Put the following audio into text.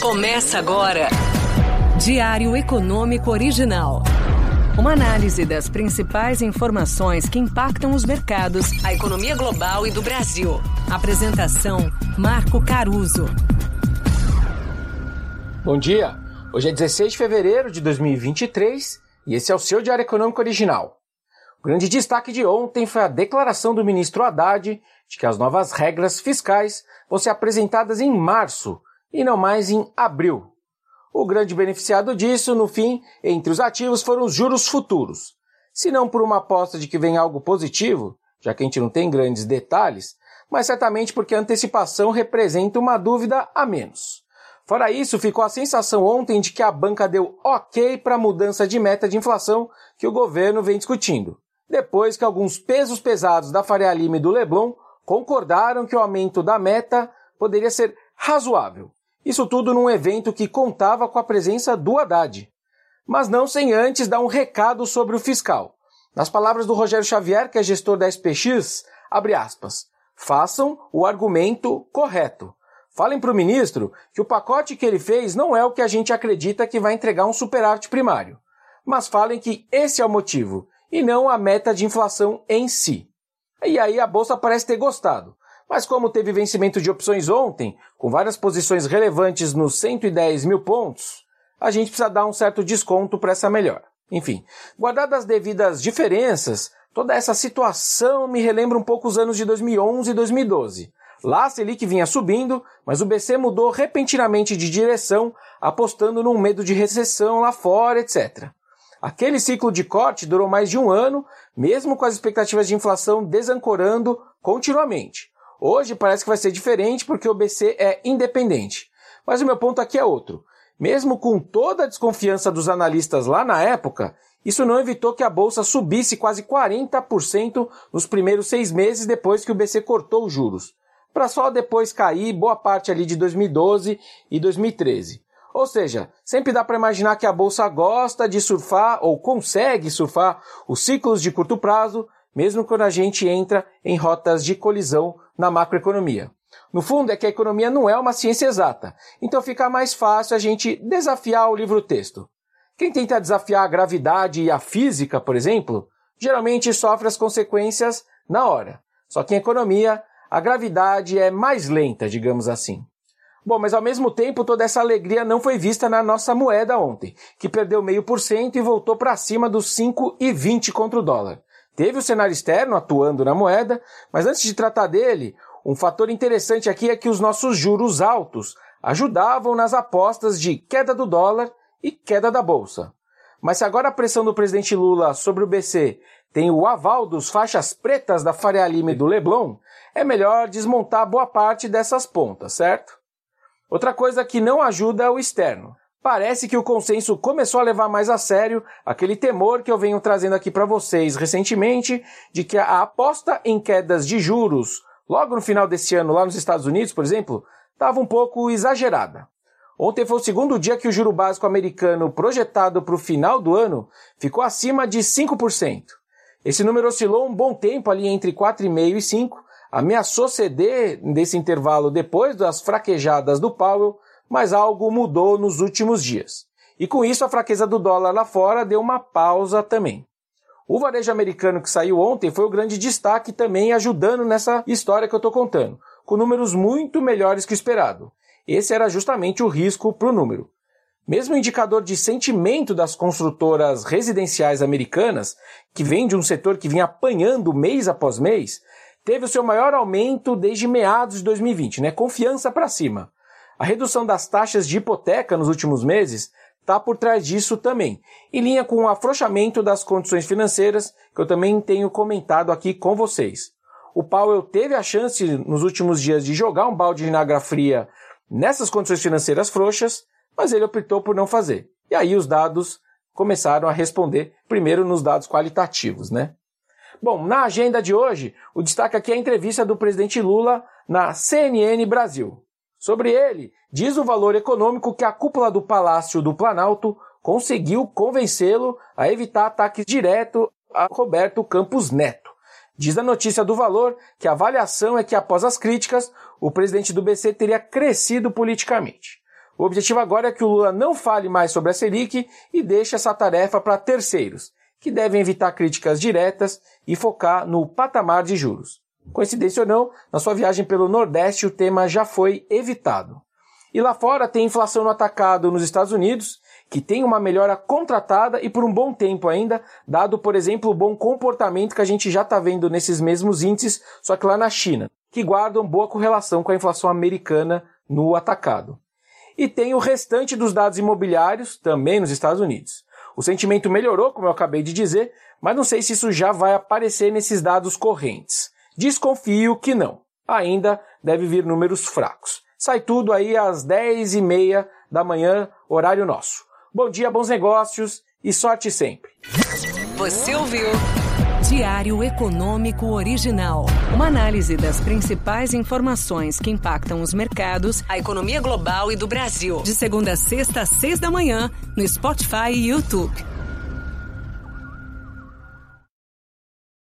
Começa agora. Diário Econômico Original. Uma análise das principais informações que impactam os mercados, a economia global e do Brasil. Apresentação: Marco Caruso. Bom dia. Hoje é 16 de fevereiro de 2023 e esse é o seu Diário Econômico Original. O grande destaque de ontem foi a declaração do ministro Haddad de que as novas regras fiscais vão ser apresentadas em março e não mais em abril. O grande beneficiado disso, no fim, entre os ativos foram os juros futuros. Se não por uma aposta de que vem algo positivo, já que a gente não tem grandes detalhes, mas certamente porque a antecipação representa uma dúvida a menos. Fora isso, ficou a sensação ontem de que a banca deu ok para a mudança de meta de inflação que o governo vem discutindo, depois que alguns pesos pesados da Faria Lima e do Leblon concordaram que o aumento da meta poderia ser razoável. Isso tudo num evento que contava com a presença do Haddad. Mas não sem antes dar um recado sobre o fiscal. Nas palavras do Rogério Xavier, que é gestor da SPX, abre aspas, façam o argumento correto. Falem para o ministro que o pacote que ele fez não é o que a gente acredita que vai entregar um superávit primário. Mas falem que esse é o motivo, e não a meta de inflação em si. E aí a bolsa parece ter gostado. Mas como teve vencimento de opções ontem, com várias posições relevantes nos 110 mil pontos, a gente precisa dar um certo desconto para essa melhor. Enfim, guardadas as devidas diferenças, toda essa situação me relembra um pouco os anos de 2011 e 2012. Lá a Selic vinha subindo, mas o BC mudou repentinamente de direção, apostando num medo de recessão lá fora, etc. Aquele ciclo de corte durou mais de um ano, mesmo com as expectativas de inflação desancorando continuamente. Hoje parece que vai ser diferente porque o BC é independente. Mas o meu ponto aqui é outro. Mesmo com toda a desconfiança dos analistas lá na época, isso não evitou que a bolsa subisse quase 40% nos primeiros seis meses depois que o BC cortou os juros, para só depois cair boa parte ali de 2012 e 2013. Ou seja, sempre dá para imaginar que a bolsa gosta de surfar ou consegue surfar os ciclos de curto prazo, mesmo quando a gente entra em rotas de colisão na macroeconomia. No fundo, é que a economia não é uma ciência exata, então fica mais fácil a gente desafiar o livro-texto. Quem tenta desafiar a gravidade e a física, por exemplo, geralmente sofre as consequências na hora. Só que em economia, a gravidade é mais lenta, digamos assim. Bom, mas ao mesmo tempo toda essa alegria não foi vista na nossa moeda ontem, que perdeu meio por cento e voltou para cima dos 5,20 contra o dólar. Teve o cenário externo atuando na moeda, mas antes de tratar dele, um fator interessante aqui é que os nossos juros altos ajudavam nas apostas de queda do dólar e queda da bolsa. Mas se agora a pressão do presidente Lula sobre o BC tem o aval dos faixas pretas da Faria Lima e do Leblon, é melhor desmontar boa parte dessas pontas, certo? Outra coisa que não ajuda é o externo parece que o consenso começou a levar mais a sério aquele temor que eu venho trazendo aqui para vocês recentemente de que a aposta em quedas de juros logo no final desse ano lá nos Estados Unidos, por exemplo, estava um pouco exagerada. Ontem foi o segundo dia que o juro básico americano projetado para o final do ano ficou acima de 5%. Esse número oscilou um bom tempo ali entre 4,5% e 5%, ameaçou ceder desse intervalo depois das fraquejadas do Powell, mas algo mudou nos últimos dias. E com isso a fraqueza do dólar lá fora deu uma pausa também. O varejo americano que saiu ontem foi o grande destaque também ajudando nessa história que eu estou contando, com números muito melhores que o esperado. Esse era justamente o risco para o número. Mesmo o indicador de sentimento das construtoras residenciais americanas, que vem de um setor que vinha apanhando mês após mês, teve o seu maior aumento desde meados de 2020, né? Confiança para cima. A redução das taxas de hipoteca nos últimos meses está por trás disso também, em linha com o afrouxamento das condições financeiras, que eu também tenho comentado aqui com vocês. O Powell teve a chance nos últimos dias de jogar um balde de água fria nessas condições financeiras frouxas, mas ele optou por não fazer. E aí os dados começaram a responder, primeiro nos dados qualitativos, né? Bom, na agenda de hoje, o destaque aqui é a entrevista do presidente Lula na CNN Brasil. Sobre ele, diz o valor econômico que a cúpula do Palácio do Planalto conseguiu convencê-lo a evitar ataques direto a Roberto Campos Neto. Diz a notícia do valor que a avaliação é que após as críticas, o presidente do BC teria crescido politicamente. O objetivo agora é que o Lula não fale mais sobre a Selic e deixe essa tarefa para terceiros, que devem evitar críticas diretas e focar no patamar de juros. Coincidência ou não, na sua viagem pelo Nordeste o tema já foi evitado. E lá fora tem inflação no atacado nos Estados Unidos, que tem uma melhora contratada e por um bom tempo ainda, dado, por exemplo, o bom comportamento que a gente já está vendo nesses mesmos índices, só que lá na China, que guardam boa correlação com a inflação americana no atacado. E tem o restante dos dados imobiliários, também nos Estados Unidos. O sentimento melhorou, como eu acabei de dizer, mas não sei se isso já vai aparecer nesses dados correntes. Desconfio que não. Ainda deve vir números fracos. Sai tudo aí às 10 e meia da manhã, horário nosso. Bom dia, bons negócios e sorte sempre. Você ouviu Diário Econômico Original. Uma análise das principais informações que impactam os mercados, a economia global e do Brasil. De segunda a sexta às seis da manhã, no Spotify e YouTube.